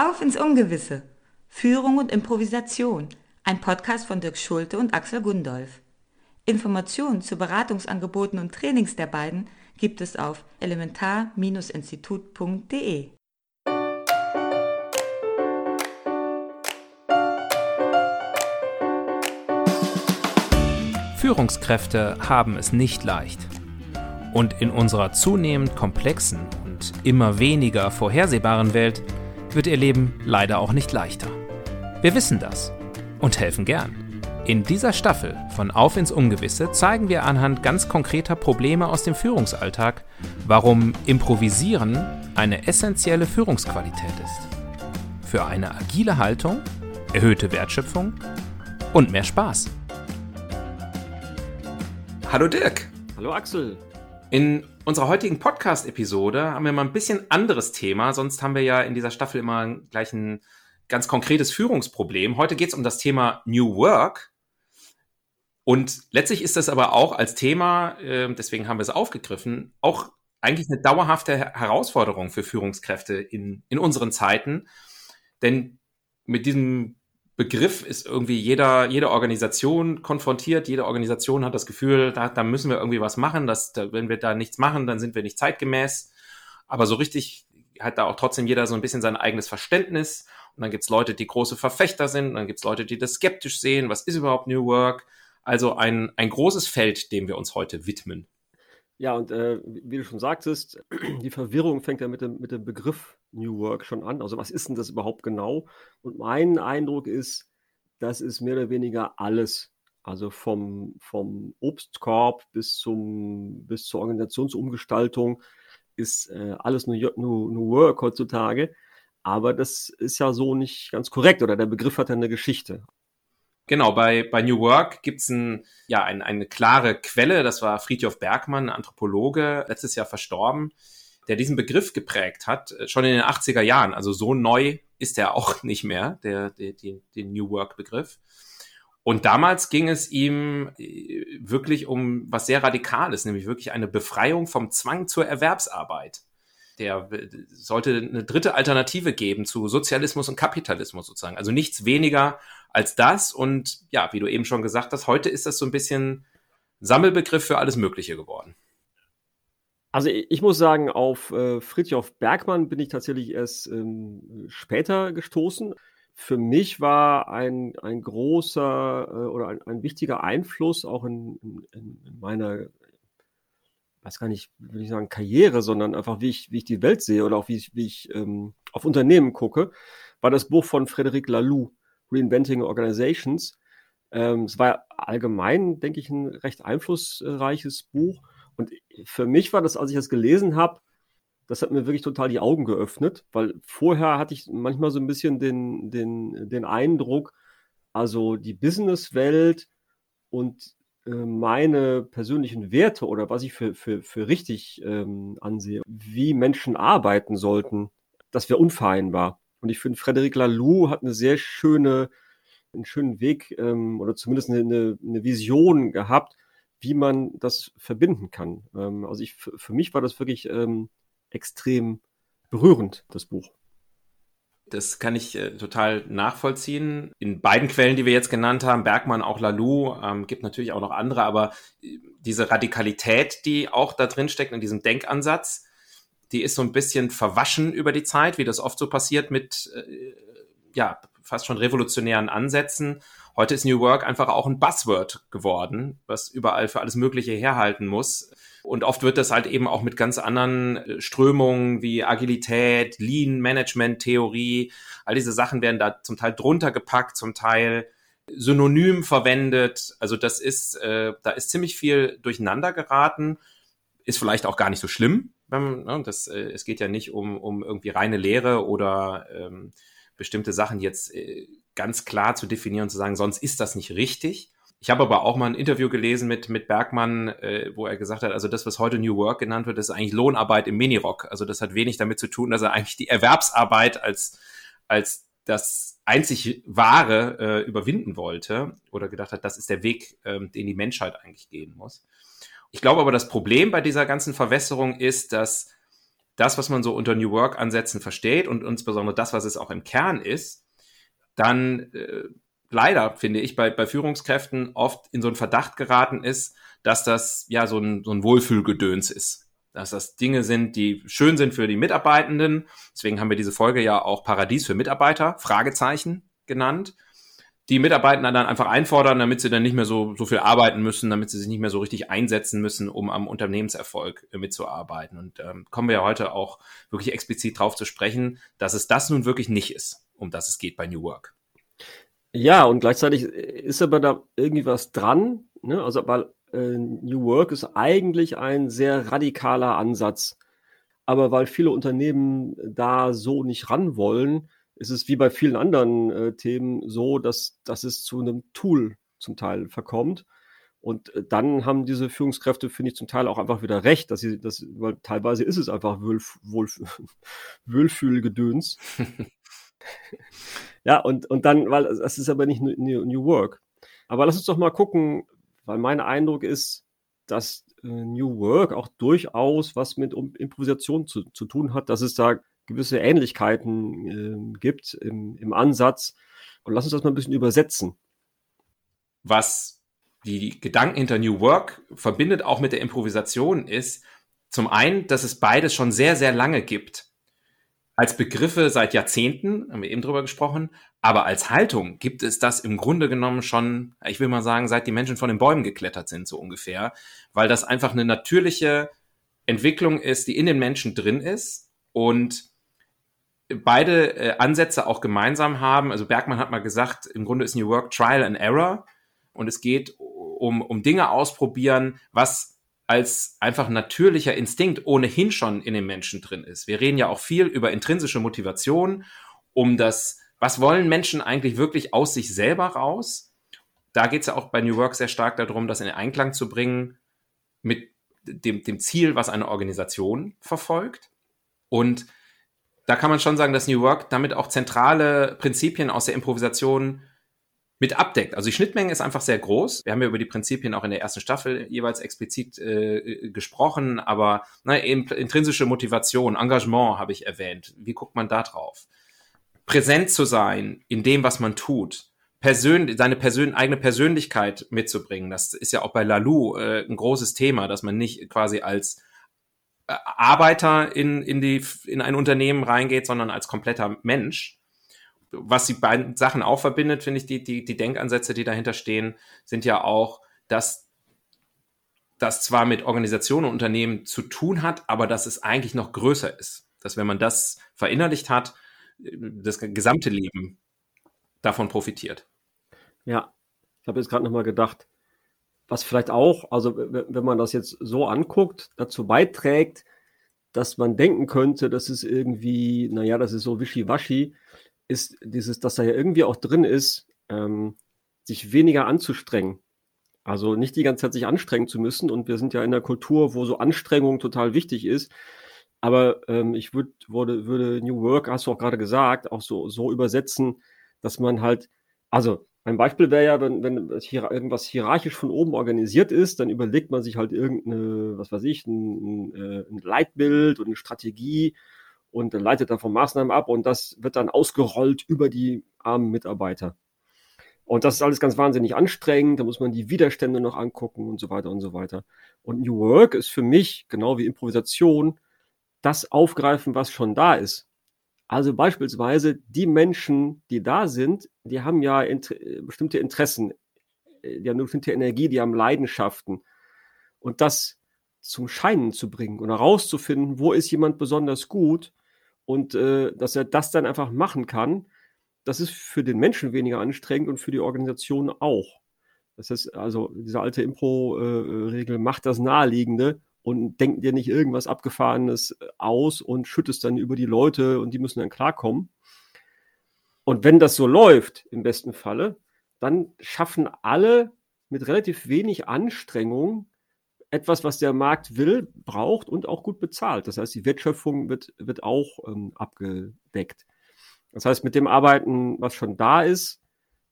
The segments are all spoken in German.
Auf ins Ungewisse. Führung und Improvisation. Ein Podcast von Dirk Schulte und Axel Gundolf. Informationen zu Beratungsangeboten und Trainings der beiden gibt es auf elementar-institut.de. Führungskräfte haben es nicht leicht. Und in unserer zunehmend komplexen und immer weniger vorhersehbaren Welt wird ihr Leben leider auch nicht leichter. Wir wissen das und helfen gern. In dieser Staffel von Auf ins Ungewisse zeigen wir anhand ganz konkreter Probleme aus dem Führungsalltag, warum Improvisieren eine essentielle Führungsqualität ist. Für eine agile Haltung, erhöhte Wertschöpfung und mehr Spaß. Hallo Dirk. Hallo Axel. In unserer heutigen Podcast-Episode haben wir mal ein bisschen anderes Thema. Sonst haben wir ja in dieser Staffel immer gleich ein ganz konkretes Führungsproblem. Heute geht es um das Thema New Work. Und letztlich ist das aber auch als Thema, äh, deswegen haben wir es aufgegriffen, auch eigentlich eine dauerhafte Herausforderung für Führungskräfte in, in unseren Zeiten. Denn mit diesem Begriff ist irgendwie jeder, jede Organisation konfrontiert. Jede Organisation hat das Gefühl, da, da müssen wir irgendwie was machen. Dass, da, wenn wir da nichts machen, dann sind wir nicht zeitgemäß. Aber so richtig hat da auch trotzdem jeder so ein bisschen sein eigenes Verständnis. Und dann gibt's Leute, die große Verfechter sind. Dann gibt's Leute, die das skeptisch sehen. Was ist überhaupt New Work? Also ein, ein großes Feld, dem wir uns heute widmen. Ja, und äh, wie du schon sagtest, die Verwirrung fängt ja mit dem, mit dem Begriff New Work schon an. Also was ist denn das überhaupt genau? Und mein Eindruck ist, das ist mehr oder weniger alles. Also vom, vom Obstkorb bis, zum, bis zur Organisationsumgestaltung ist äh, alles New, New, New Work heutzutage. Aber das ist ja so nicht ganz korrekt oder der Begriff hat ja eine Geschichte. Genau, bei, bei New Work gibt's ein, ja, ein, eine klare Quelle, das war Friedhof Bergmann, Anthropologe, letztes Jahr verstorben, der diesen Begriff geprägt hat, äh, schon in den 80er Jahren. Also so neu ist er auch nicht mehr, der, der, der, der New Work-Begriff. Und damals ging es ihm äh, wirklich um was sehr Radikales, nämlich wirklich eine Befreiung vom Zwang zur Erwerbsarbeit. Der sollte eine dritte Alternative geben zu Sozialismus und Kapitalismus sozusagen. Also nichts weniger als das. Und ja, wie du eben schon gesagt hast, heute ist das so ein bisschen Sammelbegriff für alles Mögliche geworden. Also ich muss sagen, auf äh, Fritjof Bergmann bin ich tatsächlich erst ähm, später gestoßen. Für mich war ein, ein großer äh, oder ein, ein, wichtiger Einfluss auch in, in, in meiner, weiß gar nicht, will ich sagen Karriere, sondern einfach wie ich, wie ich die Welt sehe oder auch wie ich, wie ich ähm, auf Unternehmen gucke, war das Buch von Frederic Laloux, Reinventing Organizations. Ähm, es war allgemein, denke ich, ein recht einflussreiches Buch. Und für mich war das, als ich das gelesen habe, das hat mir wirklich total die Augen geöffnet, weil vorher hatte ich manchmal so ein bisschen den, den, den Eindruck, also die Businesswelt und meine persönlichen Werte oder was ich für, für, für richtig ähm, ansehe, wie Menschen arbeiten sollten, das wäre unvereinbar. Und ich finde, Frederic Laloux hat eine sehr schöne, einen schönen Weg ähm, oder zumindest eine, eine Vision gehabt, wie man das verbinden kann. Ähm, also ich, für mich war das wirklich ähm, extrem berührend, das Buch. Das kann ich äh, total nachvollziehen. In beiden Quellen, die wir jetzt genannt haben, Bergmann, auch Lalou, ähm, gibt natürlich auch noch andere, aber äh, diese Radikalität, die auch da drin steckt in diesem Denkansatz, die ist so ein bisschen verwaschen über die Zeit, wie das oft so passiert mit, äh, ja, fast schon revolutionären Ansätzen. Heute ist New Work einfach auch ein Buzzword geworden, was überall für alles Mögliche herhalten muss. Und oft wird das halt eben auch mit ganz anderen äh, Strömungen wie Agilität, Lean Management Theorie, all diese Sachen werden da zum Teil drunter gepackt, zum Teil synonym verwendet. Also das ist, äh, da ist ziemlich viel durcheinander geraten. Ist vielleicht auch gar nicht so schlimm, wenn, ne, das, äh, es geht ja nicht um, um irgendwie reine Lehre oder ähm, bestimmte Sachen jetzt äh, ganz klar zu definieren und zu sagen, sonst ist das nicht richtig. Ich habe aber auch mal ein Interview gelesen mit, mit Bergmann, äh, wo er gesagt hat, also das, was heute New Work genannt wird, ist eigentlich Lohnarbeit im Minirock. Also das hat wenig damit zu tun, dass er eigentlich die Erwerbsarbeit als, als das einzig Wahre äh, überwinden wollte oder gedacht hat, das ist der Weg, ähm, den die Menschheit eigentlich gehen muss. Ich glaube aber, das Problem bei dieser ganzen Verwässerung ist, dass das, was man so unter New Work-Ansätzen versteht und insbesondere das, was es auch im Kern ist, dann äh, leider, finde ich, bei, bei Führungskräften oft in so einen Verdacht geraten ist, dass das ja so ein, so ein Wohlfühlgedöns ist. Dass das Dinge sind, die schön sind für die Mitarbeitenden. Deswegen haben wir diese Folge ja auch Paradies für Mitarbeiter, Fragezeichen genannt. Die Mitarbeitenden dann einfach einfordern, damit sie dann nicht mehr so, so viel arbeiten müssen, damit sie sich nicht mehr so richtig einsetzen müssen, um am Unternehmenserfolg äh, mitzuarbeiten. Und ähm, kommen wir ja heute auch wirklich explizit drauf zu sprechen, dass es das nun wirklich nicht ist, um das es geht bei New Work. Ja, und gleichzeitig ist aber da irgendwie was dran. Ne? Also, weil äh, New Work ist eigentlich ein sehr radikaler Ansatz. Aber weil viele Unternehmen da so nicht ran wollen, ist es wie bei vielen anderen äh, Themen so, dass, dass es zu einem Tool zum Teil verkommt. Und äh, dann haben diese Führungskräfte, finde ich, zum Teil auch einfach wieder recht, dass sie, das, weil teilweise ist es einfach Wohlf Wohlf Wohlfühlgedöns. Ja, und, und dann, weil das ist aber nicht New, New Work. Aber lass uns doch mal gucken, weil mein Eindruck ist, dass äh, New Work auch durchaus was mit um Improvisation zu, zu tun hat, dass es da gewisse Ähnlichkeiten äh, gibt im, im Ansatz. Und lass uns das mal ein bisschen übersetzen. Was die Gedanken hinter New Work verbindet auch mit der Improvisation ist, zum einen, dass es beides schon sehr, sehr lange gibt als Begriffe seit Jahrzehnten, haben wir eben drüber gesprochen, aber als Haltung gibt es das im Grunde genommen schon, ich will mal sagen, seit die Menschen von den Bäumen geklettert sind, so ungefähr, weil das einfach eine natürliche Entwicklung ist, die in den Menschen drin ist und beide äh, Ansätze auch gemeinsam haben. Also Bergmann hat mal gesagt, im Grunde ist New Work Trial and Error und es geht um, um Dinge ausprobieren, was als einfach natürlicher Instinkt ohnehin schon in den Menschen drin ist. Wir reden ja auch viel über intrinsische Motivation, um das, was wollen Menschen eigentlich wirklich aus sich selber raus? Da geht es ja auch bei New Work sehr stark darum, das in Einklang zu bringen mit dem, dem Ziel, was eine Organisation verfolgt. Und da kann man schon sagen, dass New Work damit auch zentrale Prinzipien aus der Improvisation mit abdeckt. Also die Schnittmenge ist einfach sehr groß. Wir haben ja über die Prinzipien auch in der ersten Staffel jeweils explizit äh, gesprochen, aber na, intrinsische Motivation, Engagement habe ich erwähnt. Wie guckt man da drauf? Präsent zu sein in dem, was man tut, Persön seine Persön eigene Persönlichkeit mitzubringen. Das ist ja auch bei Lalou äh, ein großes Thema, dass man nicht quasi als Arbeiter in, in, die, in ein Unternehmen reingeht, sondern als kompletter Mensch was die beiden Sachen auch verbindet, finde ich, die, die, die Denkansätze, die dahinter stehen, sind ja auch, dass das zwar mit Organisationen und Unternehmen zu tun hat, aber dass es eigentlich noch größer ist. Dass wenn man das verinnerlicht hat, das gesamte Leben davon profitiert. Ja, ich habe jetzt gerade nochmal gedacht, was vielleicht auch, also wenn man das jetzt so anguckt, dazu beiträgt, dass man denken könnte, das ist irgendwie, naja, das ist so wischiwaschi, ist dieses, dass da ja irgendwie auch drin ist, ähm, sich weniger anzustrengen. Also nicht die ganze Zeit sich anstrengen zu müssen. Und wir sind ja in einer Kultur, wo so Anstrengung total wichtig ist. Aber ähm, ich würd, würde, würde New Work, hast du auch gerade gesagt, auch so, so übersetzen, dass man halt, also ein Beispiel wäre ja, wenn, wenn hier irgendwas hierarchisch von oben organisiert ist, dann überlegt man sich halt irgendeine, was weiß ich, ein, äh, ein Leitbild und eine Strategie und leitet davon Maßnahmen ab und das wird dann ausgerollt über die armen Mitarbeiter. Und das ist alles ganz wahnsinnig anstrengend, da muss man die Widerstände noch angucken und so weiter und so weiter. Und New Work ist für mich, genau wie Improvisation, das aufgreifen, was schon da ist. Also beispielsweise die Menschen, die da sind, die haben ja int bestimmte Interessen, die haben eine bestimmte Energie, die haben Leidenschaften. Und das zum Scheinen zu bringen oder herauszufinden, wo ist jemand besonders gut und äh, dass er das dann einfach machen kann, das ist für den Menschen weniger anstrengend und für die Organisation auch. Das heißt, also diese alte Impro-Regel äh, macht das Naheliegende und denkt dir nicht irgendwas Abgefahrenes aus und schüttest dann über die Leute und die müssen dann klarkommen. Und wenn das so läuft, im besten Falle, dann schaffen alle mit relativ wenig Anstrengung etwas, was der Markt will, braucht und auch gut bezahlt. Das heißt, die Wertschöpfung wird, wird auch ähm, abgedeckt. Das heißt, mit dem Arbeiten, was schon da ist,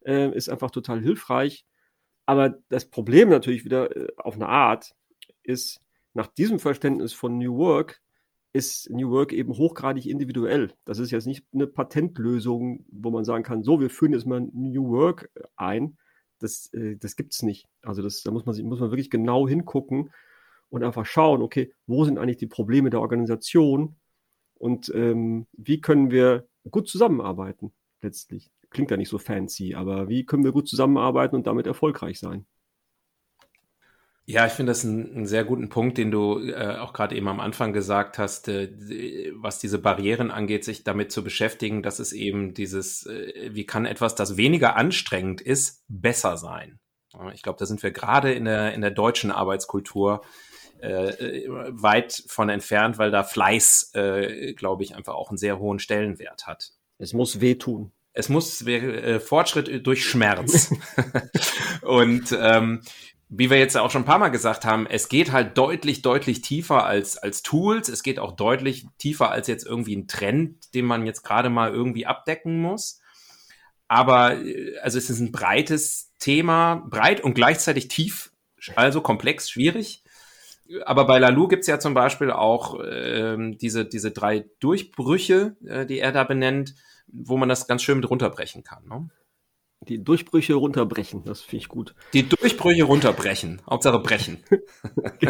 äh, ist einfach total hilfreich. Aber das Problem natürlich wieder äh, auf eine Art ist, nach diesem Verständnis von New Work ist New Work eben hochgradig individuell. Das ist jetzt nicht eine Patentlösung, wo man sagen kann, so, wir führen jetzt mal New Work ein. Das, äh, das gibt es nicht. Also das, da muss man, muss man wirklich genau hingucken und einfach schauen, okay, wo sind eigentlich die Probleme der Organisation und ähm, wie können wir gut zusammenarbeiten letztlich. Klingt ja nicht so fancy, aber wie können wir gut zusammenarbeiten und damit erfolgreich sein? Ja, ich finde das einen, einen, sehr guten Punkt, den du äh, auch gerade eben am Anfang gesagt hast, äh, was diese Barrieren angeht, sich damit zu beschäftigen, dass es eben dieses, äh, wie kann etwas, das weniger anstrengend ist, besser sein. Ich glaube, da sind wir gerade in der, in der deutschen Arbeitskultur äh, weit von entfernt, weil da Fleiß, äh, glaube ich, einfach auch einen sehr hohen Stellenwert hat. Es muss wehtun. Es muss äh, Fortschritt durch Schmerz. und ähm, wie wir jetzt auch schon ein paar Mal gesagt haben, es geht halt deutlich, deutlich tiefer als, als Tools. Es geht auch deutlich tiefer als jetzt irgendwie ein Trend, den man jetzt gerade mal irgendwie abdecken muss. Aber äh, also es ist ein breites Thema, breit und gleichzeitig tief, also komplex, schwierig. Aber bei Lalou gibt's ja zum Beispiel auch ähm, diese, diese drei Durchbrüche, äh, die er da benennt, wo man das ganz schön mit runterbrechen kann. Ne? Die Durchbrüche runterbrechen, das finde ich gut. Die Durchbrüche runterbrechen, Hauptsache brechen.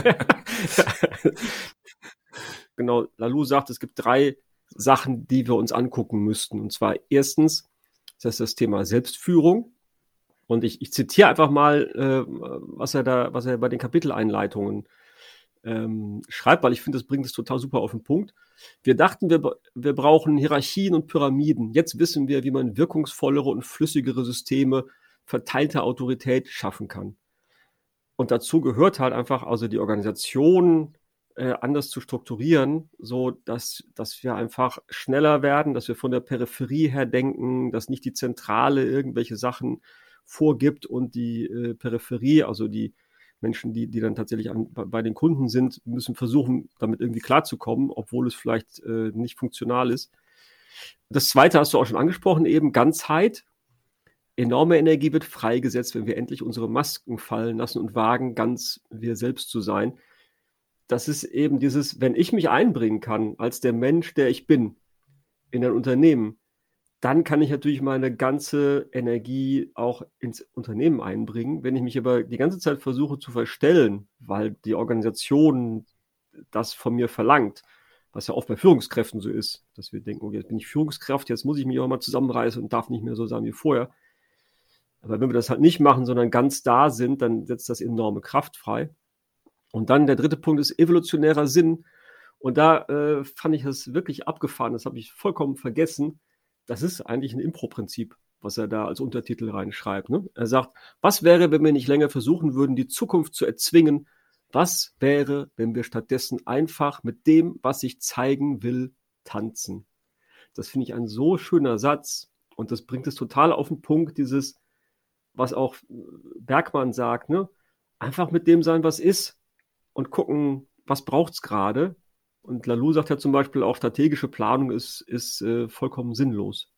genau, Lalou sagt, es gibt drei Sachen, die wir uns angucken müssten. Und zwar erstens, das ist das Thema Selbstführung. Und ich, ich zitiere einfach mal, äh, was er da, was er bei den Kapiteleinleitungen ähm, schreibt, weil ich finde, das bringt es total super auf den Punkt. Wir dachten, wir, wir brauchen Hierarchien und Pyramiden. Jetzt wissen wir, wie man wirkungsvollere und flüssigere Systeme verteilter Autorität schaffen kann. Und dazu gehört halt einfach, also die Organisation äh, anders zu strukturieren, so dass, dass wir einfach schneller werden, dass wir von der Peripherie her denken, dass nicht die Zentrale irgendwelche Sachen vorgibt und die äh, Peripherie, also die Menschen, die, die dann tatsächlich an, bei den Kunden sind, müssen versuchen, damit irgendwie klarzukommen, obwohl es vielleicht äh, nicht funktional ist. Das zweite hast du auch schon angesprochen, eben Ganzheit. Enorme Energie wird freigesetzt, wenn wir endlich unsere Masken fallen lassen und wagen, ganz wir selbst zu sein. Das ist eben dieses, wenn ich mich einbringen kann als der Mensch, der ich bin, in ein Unternehmen, dann kann ich natürlich meine ganze Energie auch ins Unternehmen einbringen. Wenn ich mich aber die ganze Zeit versuche zu verstellen, weil die Organisation das von mir verlangt, was ja oft bei Führungskräften so ist, dass wir denken, okay, jetzt bin ich Führungskraft, jetzt muss ich mich auch mal zusammenreißen und darf nicht mehr so sein wie vorher. Aber wenn wir das halt nicht machen, sondern ganz da sind, dann setzt das enorme Kraft frei. Und dann der dritte Punkt ist evolutionärer Sinn. Und da äh, fand ich das wirklich abgefahren, das habe ich vollkommen vergessen das ist eigentlich ein Impro-Prinzip, was er da als Untertitel reinschreibt. Ne? Er sagt, was wäre, wenn wir nicht länger versuchen würden, die Zukunft zu erzwingen? Was wäre, wenn wir stattdessen einfach mit dem, was sich zeigen will, tanzen? Das finde ich ein so schöner Satz und das bringt es total auf den Punkt, dieses, was auch Bergmann sagt, ne? einfach mit dem sein, was ist und gucken, was braucht es gerade und Lalou sagt ja zum Beispiel auch, strategische Planung ist, ist äh, vollkommen sinnlos.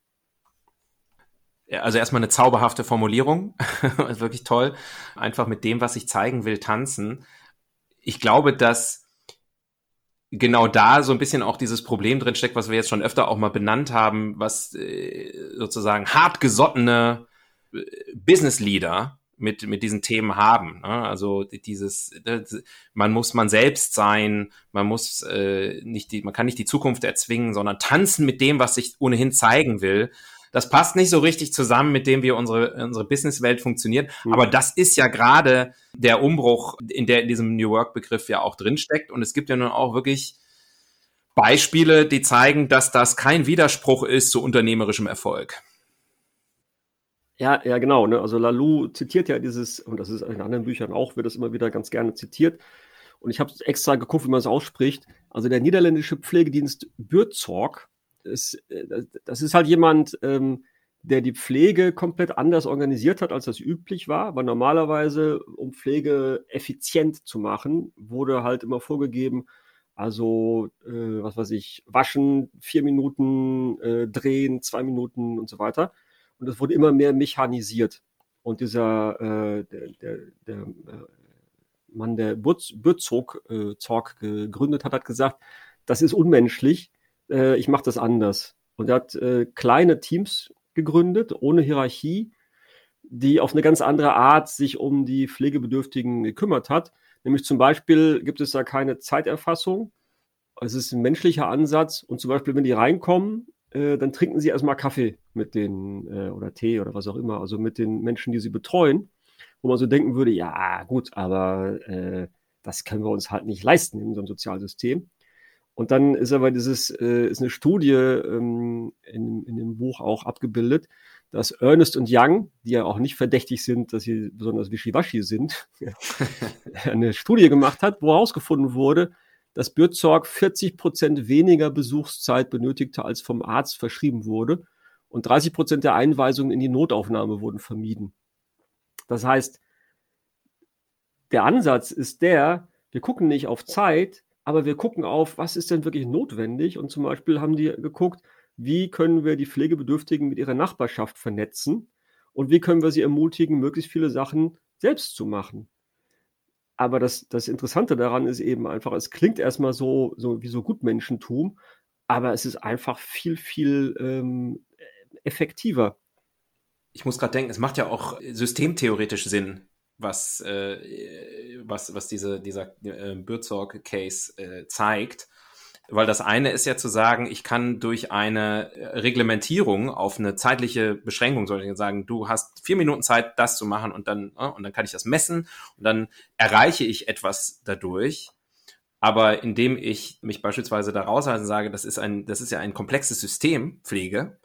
Also erstmal eine zauberhafte Formulierung, wirklich toll. Einfach mit dem, was ich zeigen will, tanzen. Ich glaube, dass genau da so ein bisschen auch dieses Problem drin steckt, was wir jetzt schon öfter auch mal benannt haben, was äh, sozusagen hartgesottene äh, Business Leader mit, mit diesen Themen haben. Ne? Also dieses, man muss man selbst sein, man muss äh, nicht die, man kann nicht die Zukunft erzwingen, sondern tanzen mit dem, was sich ohnehin zeigen will. Das passt nicht so richtig zusammen mit dem, wie unsere, unsere Businesswelt funktioniert. Mhm. Aber das ist ja gerade der Umbruch, in der in diesem New Work-Begriff ja auch drinsteckt. Und es gibt ja nun auch wirklich Beispiele, die zeigen, dass das kein Widerspruch ist zu unternehmerischem Erfolg. Ja, ja, genau. Ne? Also Lalou zitiert ja dieses, und das ist in anderen Büchern auch, wird das immer wieder ganz gerne zitiert. Und ich habe extra geguckt, wie man es ausspricht. Also der niederländische Pflegedienst Bürzorg, ist, äh, das ist halt jemand, ähm, der die Pflege komplett anders organisiert hat, als das üblich war. Weil normalerweise, um Pflege effizient zu machen, wurde halt immer vorgegeben, also, äh, was weiß ich, waschen, vier Minuten, äh, drehen, zwei Minuten und so weiter. Und es wurde immer mehr mechanisiert. Und dieser, äh, der, der, der äh, Mann, der Bürzog äh, Zorg gegründet hat, hat gesagt, das ist unmenschlich, äh, ich mache das anders. Und er hat äh, kleine Teams gegründet, ohne Hierarchie, die auf eine ganz andere Art sich um die Pflegebedürftigen gekümmert hat. Nämlich zum Beispiel gibt es da keine Zeiterfassung. Es ist ein menschlicher Ansatz. Und zum Beispiel, wenn die reinkommen, äh, dann trinken sie erstmal Kaffee mit den äh, oder Tee oder was auch immer, also mit den Menschen, die sie betreuen, wo man so denken würde, ja gut, aber äh, das können wir uns halt nicht leisten in unserem Sozialsystem. Und dann ist aber dieses, äh, ist eine Studie ähm, in, in dem Buch auch abgebildet, dass Ernest und Young, die ja auch nicht verdächtig sind, dass sie besonders wischiwaschi sind, eine Studie gemacht hat, wo herausgefunden wurde, dass Bürzorg 40 Prozent weniger Besuchszeit benötigte, als vom Arzt verschrieben wurde. Und 30 Prozent der Einweisungen in die Notaufnahme wurden vermieden. Das heißt, der Ansatz ist der, wir gucken nicht auf Zeit, aber wir gucken auf, was ist denn wirklich notwendig. Und zum Beispiel haben die geguckt, wie können wir die Pflegebedürftigen mit ihrer Nachbarschaft vernetzen und wie können wir sie ermutigen, möglichst viele Sachen selbst zu machen. Aber das, das Interessante daran ist eben einfach, es klingt erstmal so, so wie so Gutmenschentum, aber es ist einfach viel, viel ähm, effektiver. Ich muss gerade denken, es macht ja auch systemtheoretisch Sinn, was, äh, was, was diese, dieser äh, Bürzorg-Case äh, zeigt. Weil das eine ist ja zu sagen, ich kann durch eine Reglementierung auf eine zeitliche Beschränkung, soll ich sagen, du hast vier Minuten Zeit, das zu machen und dann, äh, und dann kann ich das messen und dann erreiche ich etwas dadurch. Aber indem ich mich beispielsweise da raushalte und sage, das ist ein, das ist ja ein komplexes System, Pflege,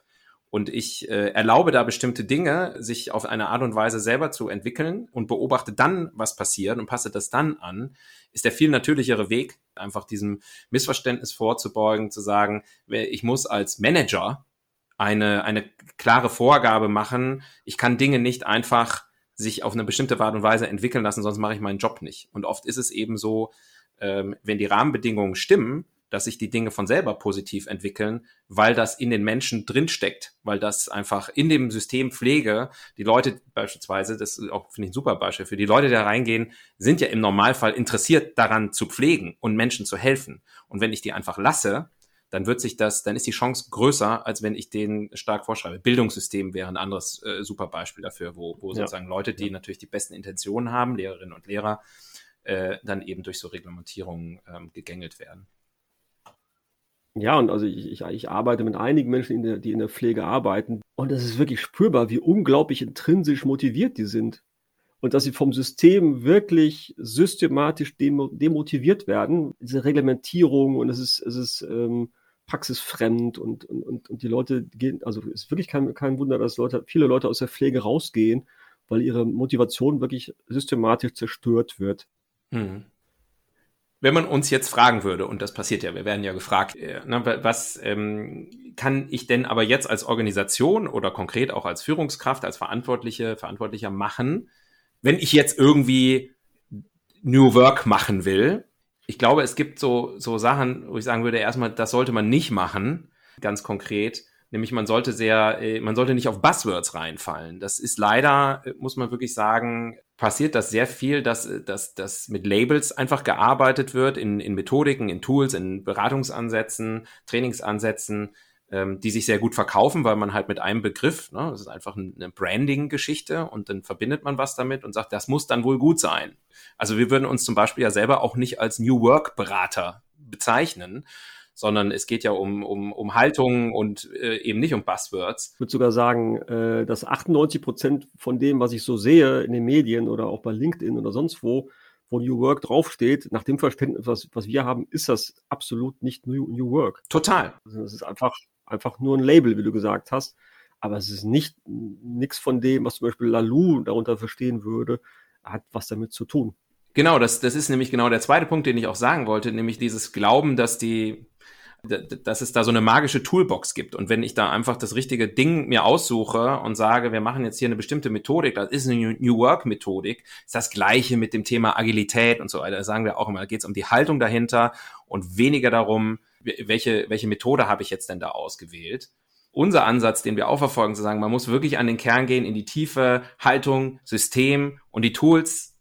und ich äh, erlaube da bestimmte Dinge, sich auf eine Art und Weise selber zu entwickeln und beobachte dann, was passiert und passe das dann an, ist der viel natürlichere Weg, einfach diesem Missverständnis vorzubeugen, zu sagen, ich muss als Manager eine, eine klare Vorgabe machen. Ich kann Dinge nicht einfach sich auf eine bestimmte Art und Weise entwickeln lassen, sonst mache ich meinen Job nicht. Und oft ist es eben so, ähm, wenn die Rahmenbedingungen stimmen, dass sich die Dinge von selber positiv entwickeln, weil das in den Menschen drinsteckt, weil das einfach in dem System Pflege, die Leute beispielsweise, das ist auch, finde ich, ein super Beispiel, für die Leute, die da reingehen, sind ja im Normalfall interessiert daran zu pflegen und Menschen zu helfen. Und wenn ich die einfach lasse, dann wird sich das, dann ist die Chance größer, als wenn ich den stark vorschreibe. Bildungssystem wäre ein anderes äh, super Beispiel dafür, wo, wo ja. sozusagen Leute, die natürlich die besten Intentionen haben, Lehrerinnen und Lehrer, äh, dann eben durch so Reglementierungen ähm, gegängelt werden. Ja, und also ich, ich, ich arbeite mit einigen Menschen, in der, die in der Pflege arbeiten. Und es ist wirklich spürbar, wie unglaublich intrinsisch motiviert die sind. Und dass sie vom System wirklich systematisch demotiviert werden. Diese Reglementierung und es ist, es ist ähm, praxisfremd und, und, und die Leute gehen, also es ist wirklich kein, kein Wunder, dass Leute, viele Leute aus der Pflege rausgehen, weil ihre Motivation wirklich systematisch zerstört wird. Mhm wenn man uns jetzt fragen würde, und das passiert ja, wir werden ja gefragt, äh, was ähm, kann ich denn aber jetzt als Organisation oder konkret auch als Führungskraft, als Verantwortliche, Verantwortlicher machen, wenn ich jetzt irgendwie New Work machen will? Ich glaube, es gibt so, so Sachen, wo ich sagen würde, erstmal, das sollte man nicht machen, ganz konkret. Nämlich man sollte sehr, äh, man sollte nicht auf Buzzwords reinfallen. Das ist leider, äh, muss man wirklich sagen, passiert das sehr viel, dass, dass, dass mit Labels einfach gearbeitet wird, in, in Methodiken, in Tools, in Beratungsansätzen, Trainingsansätzen, ähm, die sich sehr gut verkaufen, weil man halt mit einem Begriff, ne, das ist einfach eine Branding-Geschichte und dann verbindet man was damit und sagt, das muss dann wohl gut sein. Also wir würden uns zum Beispiel ja selber auch nicht als New Work-Berater bezeichnen, sondern es geht ja um, um, um Haltung und äh, eben nicht um Buzzwords. Ich würde sogar sagen, äh, dass 98 Prozent von dem, was ich so sehe in den Medien oder auch bei LinkedIn oder sonst wo, wo New Work draufsteht, nach dem Verständnis, was, was wir haben, ist das absolut nicht New, New Work. Total. Also es ist einfach, einfach nur ein Label, wie du gesagt hast. Aber es ist nicht nichts von dem, was zum Beispiel Lalou darunter verstehen würde, hat was damit zu tun. Genau, das, das ist nämlich genau der zweite Punkt, den ich auch sagen wollte, nämlich dieses Glauben, dass die dass es da so eine magische Toolbox gibt. Und wenn ich da einfach das richtige Ding mir aussuche und sage, wir machen jetzt hier eine bestimmte Methodik, das ist eine New Work Methodik, ist das gleiche mit dem Thema Agilität und so weiter. Da sagen wir auch immer, da geht es um die Haltung dahinter und weniger darum, welche, welche Methode habe ich jetzt denn da ausgewählt. Unser Ansatz, den wir auch verfolgen, zu sagen, man muss wirklich an den Kern gehen, in die Tiefe, Haltung, System und die Tools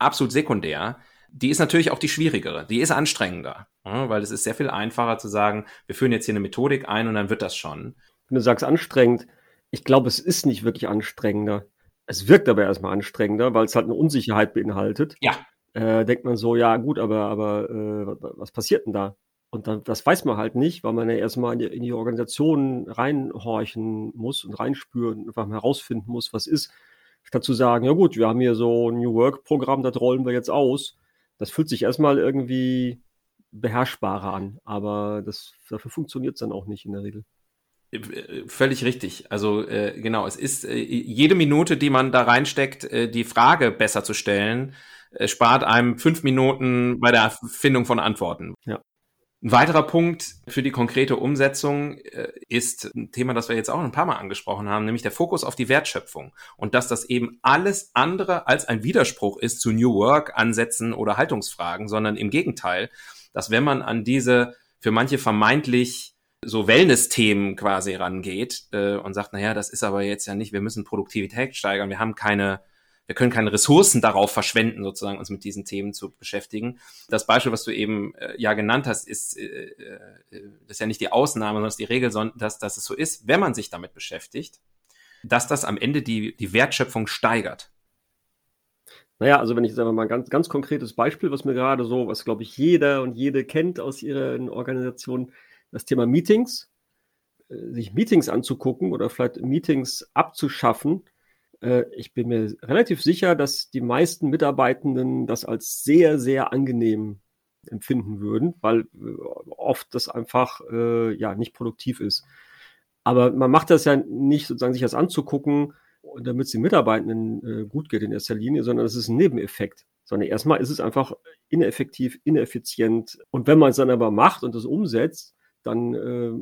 absolut sekundär die ist natürlich auch die schwierigere, die ist anstrengender, weil es ist sehr viel einfacher zu sagen, wir führen jetzt hier eine Methodik ein und dann wird das schon. Wenn du sagst anstrengend, ich glaube, es ist nicht wirklich anstrengender. Es wirkt aber erstmal anstrengender, weil es halt eine Unsicherheit beinhaltet. Ja. Äh, denkt man so, ja gut, aber, aber äh, was passiert denn da? Und dann, das weiß man halt nicht, weil man ja erstmal in die, in die Organisation reinhorchen muss und reinspüren und einfach mal herausfinden muss, was ist. Statt zu sagen, ja gut, wir haben hier so ein New Work-Programm, das rollen wir jetzt aus. Das fühlt sich erstmal irgendwie beherrschbarer an, aber das, dafür funktioniert es dann auch nicht in der Regel. Äh, völlig richtig. Also äh, genau, es ist äh, jede Minute, die man da reinsteckt, äh, die Frage besser zu stellen, äh, spart einem fünf Minuten bei der Findung von Antworten. Ja. Ein weiterer Punkt für die konkrete Umsetzung äh, ist ein Thema, das wir jetzt auch ein paar Mal angesprochen haben, nämlich der Fokus auf die Wertschöpfung und dass das eben alles andere als ein Widerspruch ist zu New Work Ansätzen oder Haltungsfragen, sondern im Gegenteil, dass wenn man an diese für manche vermeintlich so Wellness-Themen quasi rangeht äh, und sagt, naja, das ist aber jetzt ja nicht, wir müssen Produktivität steigern, wir haben keine, wir können keine Ressourcen darauf verschwenden, sozusagen uns mit diesen Themen zu beschäftigen. Das Beispiel, was du eben äh, ja genannt hast, ist, äh, äh, ist ja nicht die Ausnahme, sondern die Regel, sondern dass, dass es so ist, wenn man sich damit beschäftigt, dass das am Ende die, die Wertschöpfung steigert. Naja, also wenn ich jetzt einfach mal ein ganz, ganz konkretes Beispiel, was mir gerade so, was glaube ich jeder und jede kennt aus ihren Organisationen, das Thema Meetings, äh, sich Meetings anzugucken oder vielleicht Meetings abzuschaffen. Äh, ich bin mir relativ sicher, dass die meisten Mitarbeitenden das als sehr, sehr angenehm empfinden würden, weil äh, oft das einfach ja nicht produktiv ist. Aber man macht das ja nicht sozusagen sich das anzugucken, damit es den Mitarbeitenden gut geht in erster Linie, sondern es ist ein Nebeneffekt. Sondern erstmal ist es einfach ineffektiv, ineffizient. Und wenn man es dann aber macht und das umsetzt, dann, äh,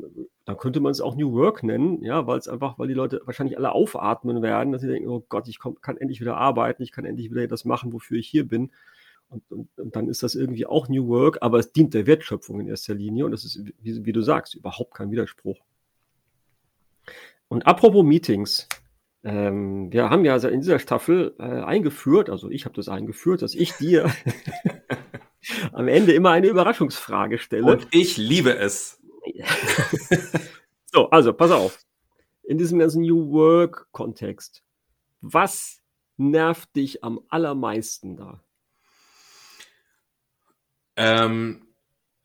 dann könnte man es auch New Work nennen, ja, weil es einfach, weil die Leute wahrscheinlich alle aufatmen werden, dass sie denken, oh Gott, ich komm, kann endlich wieder arbeiten, ich kann endlich wieder das machen, wofür ich hier bin. Und, und, und dann ist das irgendwie auch New Work, aber es dient der Wertschöpfung in erster Linie und das ist, wie, wie du sagst, überhaupt kein Widerspruch. Und apropos Meetings, ähm, wir haben ja in dieser Staffel äh, eingeführt, also ich habe das eingeführt, dass ich dir am Ende immer eine Überraschungsfrage stelle. Und ich liebe es. so, also pass auf. In diesem ganzen New Work-Kontext, was nervt dich am allermeisten da? Ähm,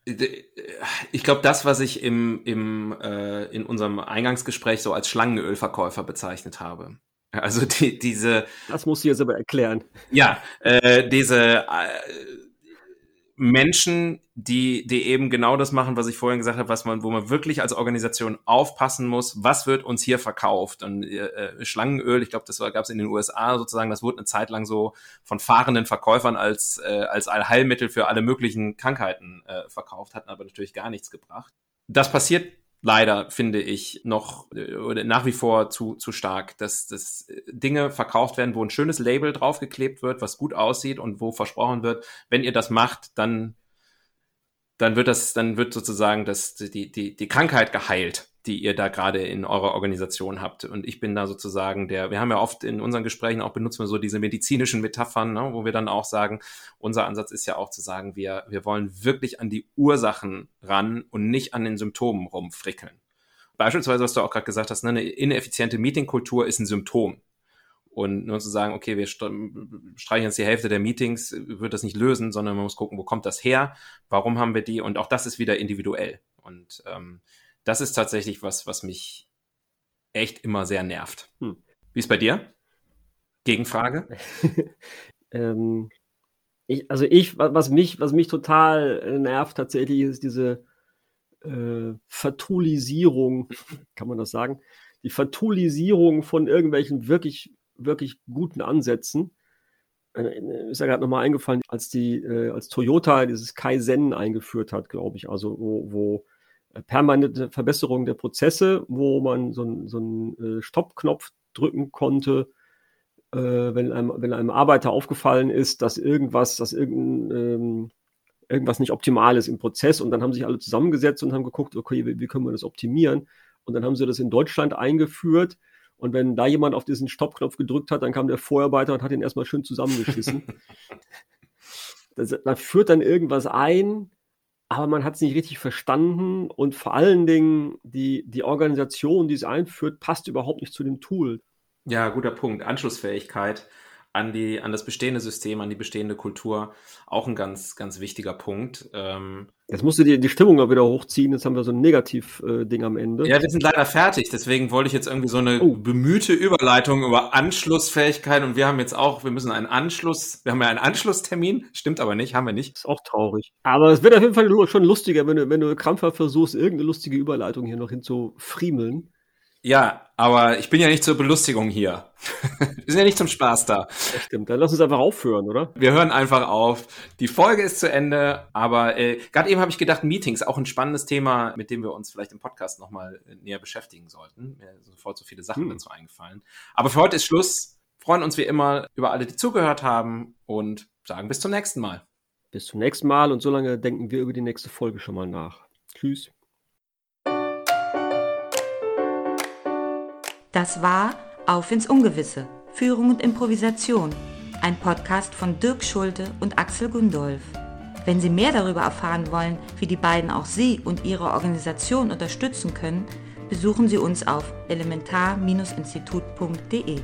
ich glaube, das, was ich im, im, äh, in unserem Eingangsgespräch so als Schlangenölverkäufer bezeichnet habe. Also die, diese. Das musst du jetzt aber erklären. Ja, äh, diese äh, Menschen, die, die eben genau das machen, was ich vorhin gesagt habe, was man, wo man wirklich als Organisation aufpassen muss, was wird uns hier verkauft? Und äh, äh Schlangenöl, ich glaube, das gab es in den USA sozusagen, das wurde eine Zeit lang so von fahrenden Verkäufern als, äh, als Allheilmittel für alle möglichen Krankheiten äh, verkauft, hatten aber natürlich gar nichts gebracht. Das passiert leider, finde ich, noch äh, nach wie vor zu, zu stark, dass, dass Dinge verkauft werden, wo ein schönes Label draufgeklebt wird, was gut aussieht und wo versprochen wird, wenn ihr das macht, dann, dann wird das, dann wird sozusagen das, die, die, die Krankheit geheilt die ihr da gerade in eurer Organisation habt. Und ich bin da sozusagen der, wir haben ja oft in unseren Gesprächen auch benutzen wir so diese medizinischen Metaphern, ne, wo wir dann auch sagen, unser Ansatz ist ja auch zu sagen, wir, wir wollen wirklich an die Ursachen ran und nicht an den Symptomen rumfrickeln. Beispielsweise, was du auch gerade gesagt hast, ne, eine ineffiziente Meetingkultur ist ein Symptom. Und nur zu sagen, okay, wir streichen jetzt die Hälfte der Meetings, wird das nicht lösen, sondern man muss gucken, wo kommt das her, warum haben wir die und auch das ist wieder individuell. Und ähm, das ist tatsächlich was, was mich echt immer sehr nervt. Hm. Wie ist bei dir? Gegenfrage? ähm, ich, also ich, was mich, was mich total äh, nervt tatsächlich, ist diese äh, Fatulisierung, kann man das sagen? Die Fatulisierung von irgendwelchen wirklich, wirklich guten Ansätzen. Äh, ist ja gerade nochmal eingefallen, als die, äh, als Toyota dieses Kaizen eingeführt hat, glaube ich, also wo, wo permanente Verbesserung der Prozesse, wo man so, einen so einen äh, Stoppknopf drücken konnte, äh, wenn, einem, wenn einem Arbeiter aufgefallen ist, dass irgendwas, dass irgendein, ähm, irgendwas nicht optimal ist im Prozess und dann haben sich alle zusammengesetzt und haben geguckt, okay, wie, wie können wir das optimieren? Und dann haben sie das in Deutschland eingeführt. Und wenn da jemand auf diesen Stoppknopf gedrückt hat, dann kam der Vorarbeiter und hat ihn erstmal schön zusammengeschissen. das, man führt dann irgendwas ein, aber man hat es nicht richtig verstanden und vor allen Dingen die, die Organisation, die es einführt, passt überhaupt nicht zu dem Tool. Ja, guter Punkt. Anschlussfähigkeit an die, an das bestehende System, an die bestehende Kultur, auch ein ganz, ganz wichtiger Punkt. Ähm, Jetzt musst du dir die Stimmung mal wieder hochziehen, jetzt haben wir so ein Negativ-Ding äh, am Ende. Ja, wir sind leider fertig, deswegen wollte ich jetzt irgendwie so eine oh. bemühte Überleitung über Anschlussfähigkeit und wir haben jetzt auch, wir müssen einen Anschluss, wir haben ja einen Anschlusstermin, stimmt aber nicht, haben wir nicht. Ist auch traurig. Aber es wird auf jeden Fall schon lustiger, wenn du, wenn du krampfhaft versuchst, irgendeine lustige Überleitung hier noch hinzufriemeln. Ja, aber ich bin ja nicht zur Belustigung hier. Wir sind ja nicht zum Spaß da. Das stimmt. Dann lass uns einfach aufhören, oder? Wir hören einfach auf. Die Folge ist zu Ende, aber äh, gerade eben habe ich gedacht, Meetings, auch ein spannendes Thema, mit dem wir uns vielleicht im Podcast nochmal äh, näher beschäftigen sollten. Mir sind sofort so viele Sachen hm. dazu eingefallen. Aber für heute ist Schluss. Freuen uns wie immer über alle, die zugehört haben und sagen bis zum nächsten Mal. Bis zum nächsten Mal und solange denken wir über die nächste Folge schon mal nach. Tschüss. Das war Auf ins Ungewisse, Führung und Improvisation, ein Podcast von Dirk Schulte und Axel Gundolf. Wenn Sie mehr darüber erfahren wollen, wie die beiden auch Sie und Ihre Organisation unterstützen können, besuchen Sie uns auf elementar-institut.de.